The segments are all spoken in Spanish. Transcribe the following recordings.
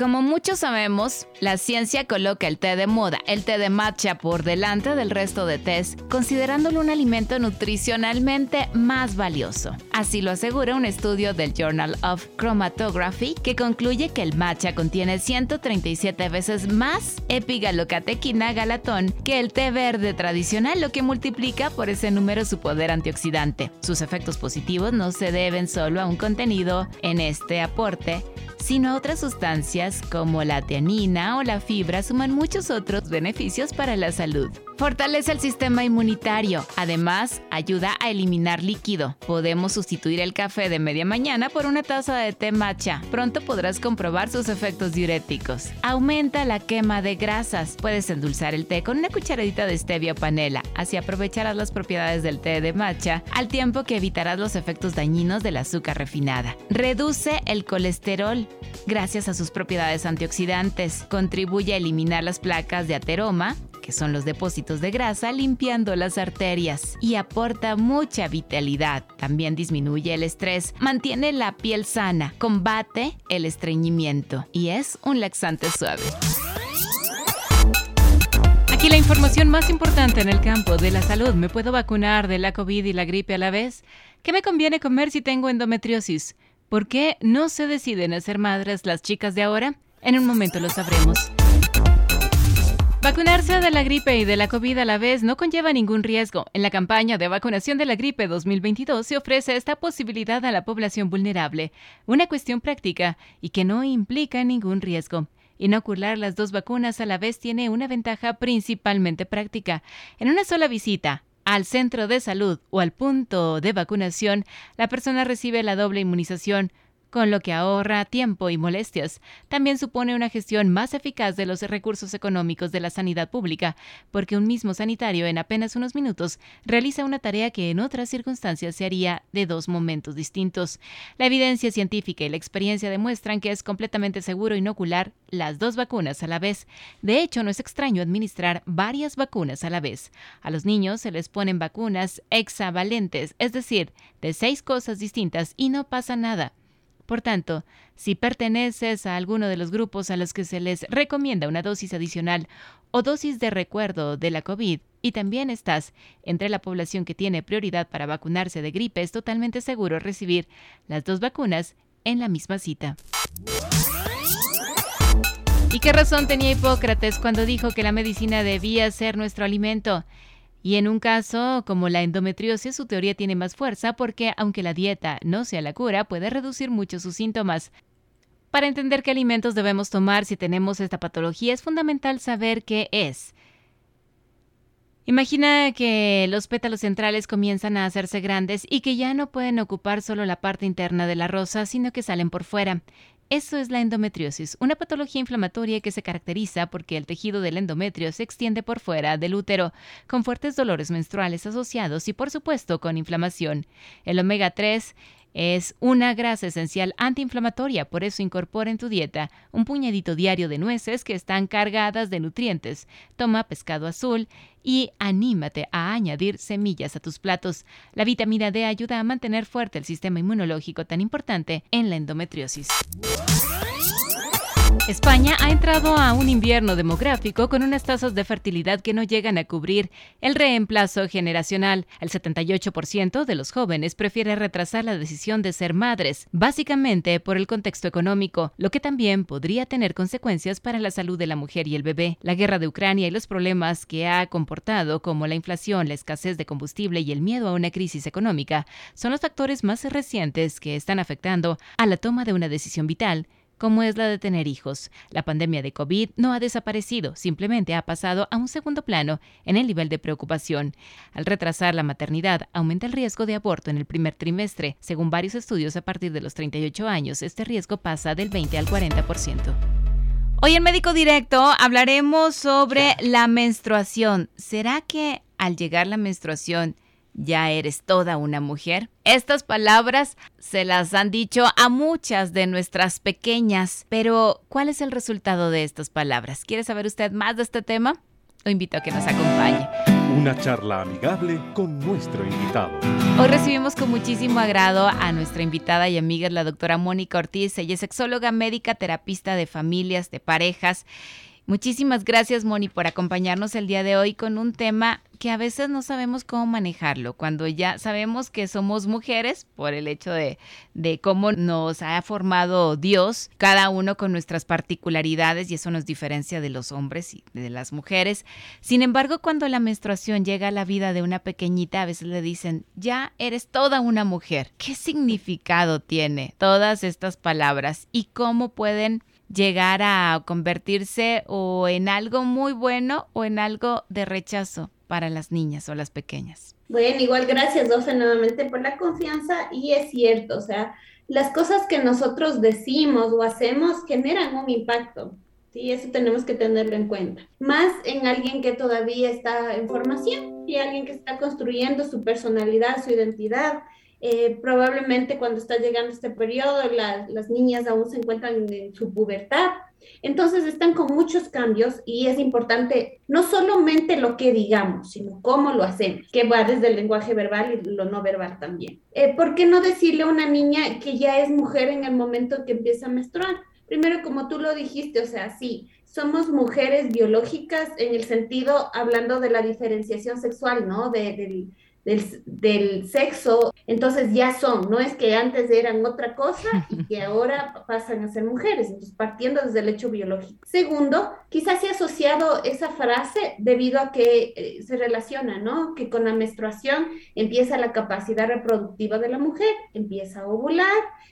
Como muchos sabemos, la ciencia coloca el té de moda, el té de matcha, por delante del resto de tés, considerándolo un alimento nutricionalmente más valioso. Así lo asegura un estudio del Journal of Chromatography que concluye que el matcha contiene 137 veces más epigalocatequina galatón que el té verde tradicional, lo que multiplica por ese número su poder antioxidante. Sus efectos positivos no se deben solo a un contenido en este aporte, sino otras sustancias como la teanina o la fibra suman muchos otros beneficios para la salud. Fortalece el sistema inmunitario. Además, ayuda a eliminar líquido. Podemos sustituir el café de media mañana por una taza de té matcha. Pronto podrás comprobar sus efectos diuréticos. Aumenta la quema de grasas. Puedes endulzar el té con una cucharadita de stevia o panela. Así aprovecharás las propiedades del té de matcha al tiempo que evitarás los efectos dañinos del azúcar refinada. Reduce el colesterol. Gracias a sus propiedades antioxidantes, contribuye a eliminar las placas de ateroma, que son los depósitos de grasa, limpiando las arterias y aporta mucha vitalidad. También disminuye el estrés, mantiene la piel sana, combate el estreñimiento y es un laxante suave. Aquí la información más importante en el campo de la salud. ¿Me puedo vacunar de la COVID y la gripe a la vez? ¿Qué me conviene comer si tengo endometriosis? ¿Por qué no se deciden a ser madres las chicas de ahora? En un momento lo sabremos. Vacunarse de la gripe y de la COVID a la vez no conlleva ningún riesgo. En la campaña de vacunación de la gripe 2022 se ofrece esta posibilidad a la población vulnerable, una cuestión práctica y que no implica ningún riesgo. Inocular las dos vacunas a la vez tiene una ventaja principalmente práctica. En una sola visita, al centro de salud o al punto de vacunación, la persona recibe la doble inmunización, con lo que ahorra tiempo y molestias. También supone una gestión más eficaz de los recursos económicos de la sanidad pública, porque un mismo sanitario en apenas unos minutos realiza una tarea que en otras circunstancias se haría de dos momentos distintos. La evidencia científica y la experiencia demuestran que es completamente seguro inocular las dos vacunas a la vez. De hecho, no es extraño administrar varias vacunas a la vez. A los niños se les ponen vacunas hexavalentes, es decir, de seis cosas distintas y no pasa nada. Por tanto, si perteneces a alguno de los grupos a los que se les recomienda una dosis adicional o dosis de recuerdo de la COVID y también estás entre la población que tiene prioridad para vacunarse de gripe, es totalmente seguro recibir las dos vacunas en la misma cita. ¿Y qué razón tenía Hipócrates cuando dijo que la medicina debía ser nuestro alimento? Y en un caso como la endometriosis, su teoría tiene más fuerza porque, aunque la dieta no sea la cura, puede reducir mucho sus síntomas. Para entender qué alimentos debemos tomar si tenemos esta patología, es fundamental saber qué es. Imagina que los pétalos centrales comienzan a hacerse grandes y que ya no pueden ocupar solo la parte interna de la rosa, sino que salen por fuera. Eso es la endometriosis, una patología inflamatoria que se caracteriza porque el tejido del endometrio se extiende por fuera del útero, con fuertes dolores menstruales asociados y por supuesto con inflamación. El omega 3 es una grasa esencial antiinflamatoria, por eso incorpora en tu dieta un puñadito diario de nueces que están cargadas de nutrientes. Toma pescado azul y anímate a añadir semillas a tus platos. La vitamina D ayuda a mantener fuerte el sistema inmunológico tan importante en la endometriosis. España ha entrado a un invierno demográfico con unas tasas de fertilidad que no llegan a cubrir el reemplazo generacional. El 78% de los jóvenes prefiere retrasar la decisión de ser madres, básicamente por el contexto económico, lo que también podría tener consecuencias para la salud de la mujer y el bebé. La guerra de Ucrania y los problemas que ha comportado, como la inflación, la escasez de combustible y el miedo a una crisis económica, son los factores más recientes que están afectando a la toma de una decisión vital como es la de tener hijos. La pandemia de COVID no ha desaparecido, simplemente ha pasado a un segundo plano en el nivel de preocupación. Al retrasar la maternidad, aumenta el riesgo de aborto en el primer trimestre. Según varios estudios, a partir de los 38 años, este riesgo pasa del 20 al 40%. Hoy en Médico Directo hablaremos sobre la menstruación. ¿Será que al llegar la menstruación ya eres toda una mujer. Estas palabras se las han dicho a muchas de nuestras pequeñas, pero ¿cuál es el resultado de estas palabras? ¿Quiere saber usted más de este tema? Lo invito a que nos acompañe. Una charla amigable con nuestro invitado. Hoy recibimos con muchísimo agrado a nuestra invitada y amiga, la doctora Mónica Ortiz. Ella es sexóloga médica, terapista de familias, de parejas Muchísimas gracias, Moni, por acompañarnos el día de hoy con un tema que a veces no sabemos cómo manejarlo, cuando ya sabemos que somos mujeres por el hecho de, de cómo nos ha formado Dios, cada uno con nuestras particularidades y eso nos diferencia de los hombres y de las mujeres. Sin embargo, cuando la menstruación llega a la vida de una pequeñita, a veces le dicen, ya eres toda una mujer. ¿Qué significado tiene todas estas palabras y cómo pueden llegar a convertirse o en algo muy bueno o en algo de rechazo para las niñas o las pequeñas. Bueno, igual gracias, Doce, nuevamente por la confianza y es cierto, o sea, las cosas que nosotros decimos o hacemos generan un impacto. Sí, eso tenemos que tenerlo en cuenta. Más en alguien que todavía está en formación y alguien que está construyendo su personalidad, su identidad, eh, probablemente cuando está llegando este periodo, las niñas aún se encuentran en su pubertad. Entonces están con muchos cambios y es importante no solamente lo que digamos, sino cómo lo hacemos, que va desde el lenguaje verbal y lo no verbal también. Eh, ¿Por qué no decirle a una niña que ya es mujer en el momento que empieza a menstruar? Primero, como tú lo dijiste, o sea, sí, somos mujeres biológicas en el sentido, hablando de la diferenciación sexual, ¿no? De, del, del, sexo, entonces ya son, no es que antes eran otra cosa y que ahora pasan a ser mujeres, entonces partiendo desde el hecho biológico. Segundo, quizás se ha asociado esa frase debido a que eh, se relaciona, ¿no? Que con la menstruación empieza la capacidad reproductiva de la mujer, empieza a ovular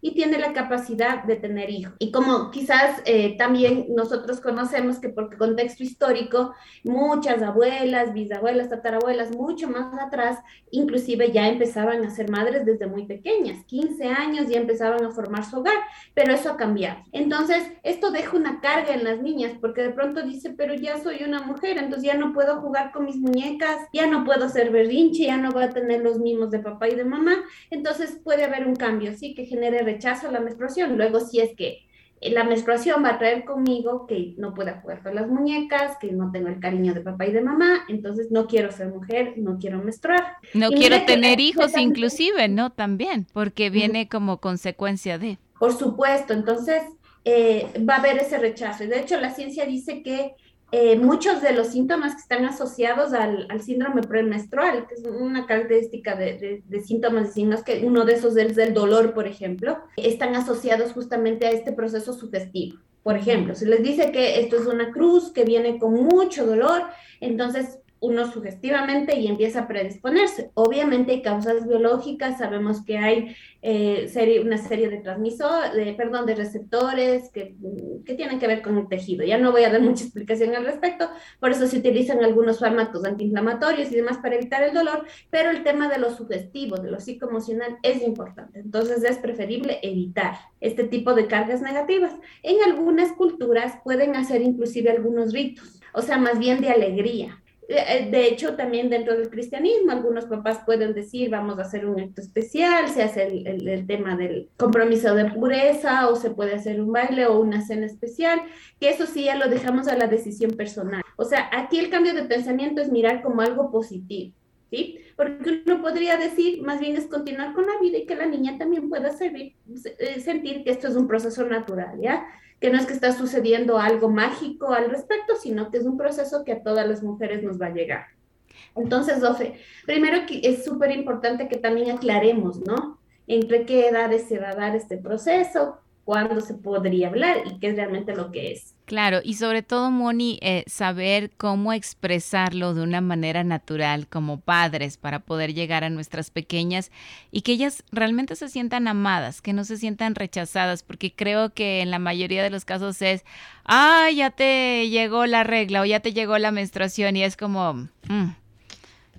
y tiene la capacidad de tener hijos. Y como quizás eh, también nosotros conocemos que por contexto histórico, muchas abuelas, bisabuelas, tatarabuelas, mucho más atrás, inclusive ya empezaban a ser madres desde muy pequeñas, 15 años ya empezaban a formar su hogar, pero eso ha cambiado. Entonces, esto deja una carga en las niñas porque de pronto dice, pero ya soy una mujer, entonces ya no puedo jugar con mis muñecas, ya no puedo ser berrinche, ya no voy a tener los mimos de papá y de mamá, entonces puede haber un cambio, sí, que genere rechazo a la menstruación. Luego, si es que la menstruación va a traer conmigo que no pueda jugar con las muñecas, que no tengo el cariño de papá y de mamá, entonces no quiero ser mujer, no quiero menstruar. No quiero tener hijos inclusive, ¿no? También, porque viene como consecuencia de. Por supuesto, entonces eh, va a haber ese rechazo. Y de hecho la ciencia dice que eh, muchos de los síntomas que están asociados al, síndrome premenstrual, que es una característica de, síntomas y signos, que uno de esos es el dolor, por ejemplo, están asociados justamente a este proceso sugestivo. Por ejemplo, si les dice que esto es una cruz que viene con mucho dolor, entonces uno sugestivamente y empieza a predisponerse. Obviamente hay causas biológicas, sabemos que hay eh, serie, una serie de transmisores, de, perdón, de receptores que, que, tienen que ver con el tejido. Ya no voy a dar mucha explicación al respecto, por eso se utilizan algunos fármacos antiinflamatorios y demás para evitar el dolor, pero el tema de lo sugestivo, de lo psicoemocional es importante. Entonces es preferible evitar este tipo de cargas negativas. En algunas culturas pueden hacer inclusive algunos ritos, o sea, más bien de alegría de hecho, también dentro del cristianismo, algunos papás pueden decir, vamos a hacer un acto especial, se hace el, tema del compromiso de pureza, o se puede hacer un baile o una cena especial, que eso sí ya lo dejamos a la decisión personal. O sea, aquí el cambio de pensamiento es mirar como algo positivo. ¿Sí? Porque uno podría decir, más bien es continuar con la vida y que la niña también pueda eh, sentir que esto es un proceso natural, ¿ya? Que no es que está sucediendo algo mágico al respecto, sino que es un proceso que a todas las mujeres nos va a llegar. Entonces, Dofe, primero que es súper importante que también aclaremos, ¿no? Entre qué edades se va a dar este proceso, cuándo se podría hablar y qué es realmente lo que es. Claro, y sobre todo, Moni, eh, saber cómo expresarlo de una manera natural como padres para poder llegar a nuestras pequeñas y que ellas realmente se sientan amadas, que no se sientan rechazadas, porque creo que en la mayoría de los casos es, ah, ya te llegó la regla o ya te llegó la menstruación y es como, mm,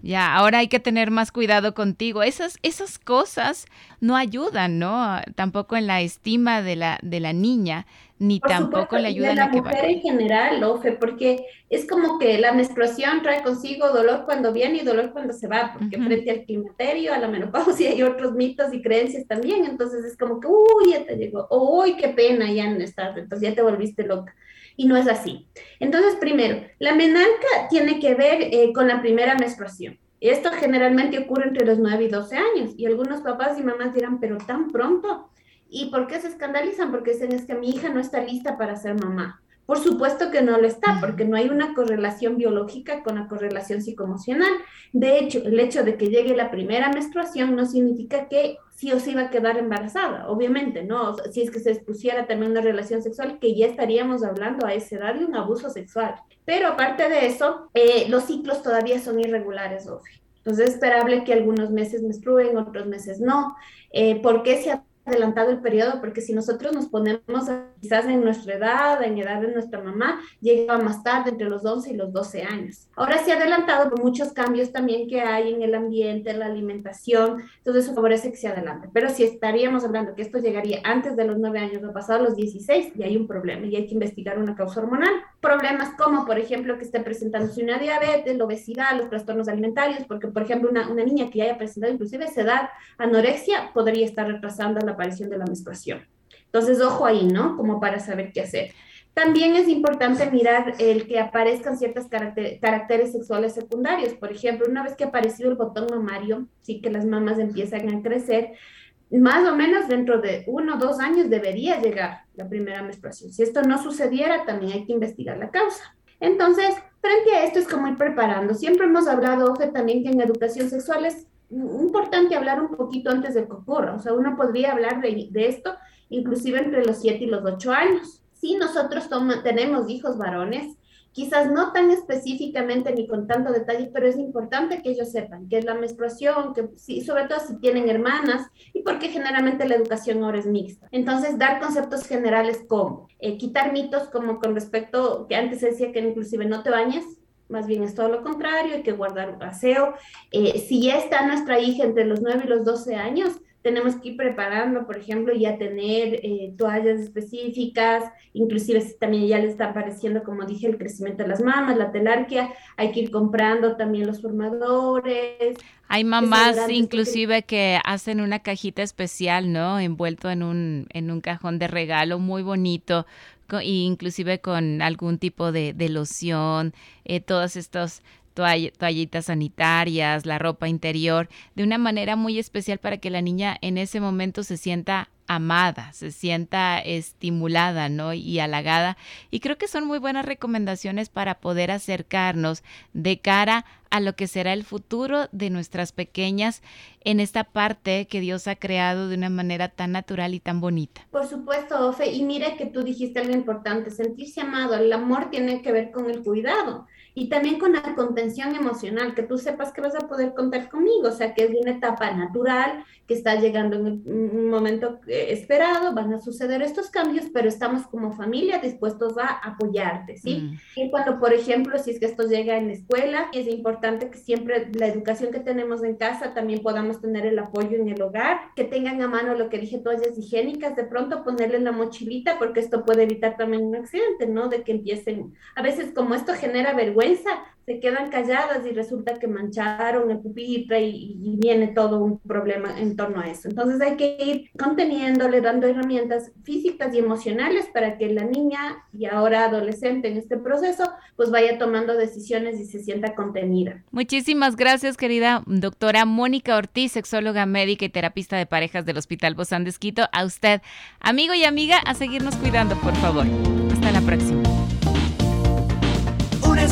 ya, ahora hay que tener más cuidado contigo. Esas, esas cosas no ayudan, ¿no? Tampoco en la estima de la, de la niña ni tampoco le ayudan a que vaya. La mujer en general, Ofe, porque es como que la menstruación trae consigo dolor cuando viene y dolor cuando se va, porque frente al climaterio, a la menopausia hay otros mitos y creencias también, entonces es como que, uy, ya te llegó, uy, qué pena, ya no estás, entonces ya te volviste loca. Y no es así. Entonces, primero, la menarca tiene que ver eh, con la primera menstruación. Esto generalmente ocurre entre los 9 y 12 años y algunos papás y mamás dirán, pero tan pronto. ¿Y por qué se escandalizan? Porque dicen es que mi hija no está lista para ser mamá. Por supuesto que no lo está, porque no hay una correlación biológica con la correlación psicoemocional. De hecho, el hecho de que llegue la primera menstruación no significa que sí o sí va a quedar embarazada, obviamente, ¿no? Si es que se expusiera también una relación sexual, que ya estaríamos hablando a esa edad de un abuso sexual. Pero aparte de eso, eh, los ciclos todavía son irregulares, Ofi. Entonces es esperable que algunos meses menstruen, otros meses no. Eh, ¿Por qué se adelantado el periodo, porque si nosotros nos ponemos quizás en nuestra edad, en edad de nuestra mamá, llega más tarde, entre los 11 y los 12 años. Ahora ha adelantado por muchos cambios también que hay en el ambiente, en la alimentación, todo eso favorece que se adelante. Pero si estaríamos hablando que esto llegaría antes de los 9 años o pasado los 16, y hay un problema y hay que investigar una causa hormonal. Problemas como, por ejemplo, que esté presentándose una diabetes, la obesidad, los trastornos alimentarios, porque, por ejemplo, una, una niña que haya presentado inclusive esa edad, anorexia, podría estar retrasando la aparición de la menstruación. Entonces, ojo ahí, ¿no? Como para saber qué hacer. También es importante mirar el que aparezcan ciertos caracteres sexuales secundarios. Por ejemplo, una vez que ha aparecido el botón mamario, sí que las mamas empiezan a crecer, más o menos dentro de uno o dos años debería llegar la primera menstruación. Si esto no sucediera, también hay que investigar la causa. Entonces, frente a esto es como ir preparando. Siempre hemos hablado, Oje, también que en educación sexual es importante hablar un poquito antes de que ocurra. O sea, uno podría hablar de, de esto inclusive entre los 7 y los 8 años. Si nosotros tenemos hijos varones, quizás no tan específicamente ni con tanto detalle, pero es importante que ellos sepan qué es la menstruación, que sí, sobre todo si tienen hermanas y porque generalmente la educación ahora es mixta. Entonces, dar conceptos generales como eh, quitar mitos como con respecto, que antes se decía que inclusive no te bañes, más bien es todo lo contrario, hay que guardar aseo. Eh, si ya está nuestra hija entre los 9 y los 12 años, tenemos que ir preparando, por ejemplo, ya tener eh, toallas específicas, inclusive si también ya le está apareciendo, como dije, el crecimiento de las mamas, la telarquia, hay que ir comprando también los formadores. Hay mamás inclusive que hacen una cajita especial, ¿no? Envuelto en un, en un cajón de regalo muy bonito, inclusive con algún tipo de, loción, eh, todos estos toallitas sanitarias, la ropa interior, de una manera muy especial para que la niña en ese momento se sienta amada, se sienta estimulada, ¿no? Y halagada. Y creo que son muy buenas recomendaciones para poder acercarnos de cara a lo que será el futuro de nuestras pequeñas en esta parte que Dios ha creado de una manera tan natural y tan bonita. Por supuesto, Ofe, y mire que tú dijiste algo importante, sentirse amado, el amor tiene que ver con el cuidado y también con la contención emocional, que tú sepas que vas a poder contar conmigo, o sea, que es una etapa natural, que está llegando en un momento esperado, van a suceder estos cambios, pero estamos como familia dispuestos a apoyarte, ¿sí? Mm. Y cuando, por ejemplo, si es que esto llega en la escuela, es que siempre la educación que tenemos en casa también podamos tener el apoyo en el hogar, que tengan a mano lo que dije, toallas higiénicas, de pronto ponerle en la mochilita, porque esto puede evitar también un accidente, ¿no? De que empiecen, a veces como esto genera vergüenza, se quedan calladas y resulta que mancharon el pupitre y, viene todo un problema en torno a eso. Entonces hay que ir conteniéndole, dando herramientas físicas y emocionales para que la niña y ahora adolescente en este proceso pues vaya tomando decisiones y se sienta contenida. Muchísimas gracias querida doctora Mónica Ortiz, sexóloga médica y terapista de parejas del Hospital Bozán de. A usted, amigo y amiga, a seguirnos cuidando, por favor. Hasta la próxima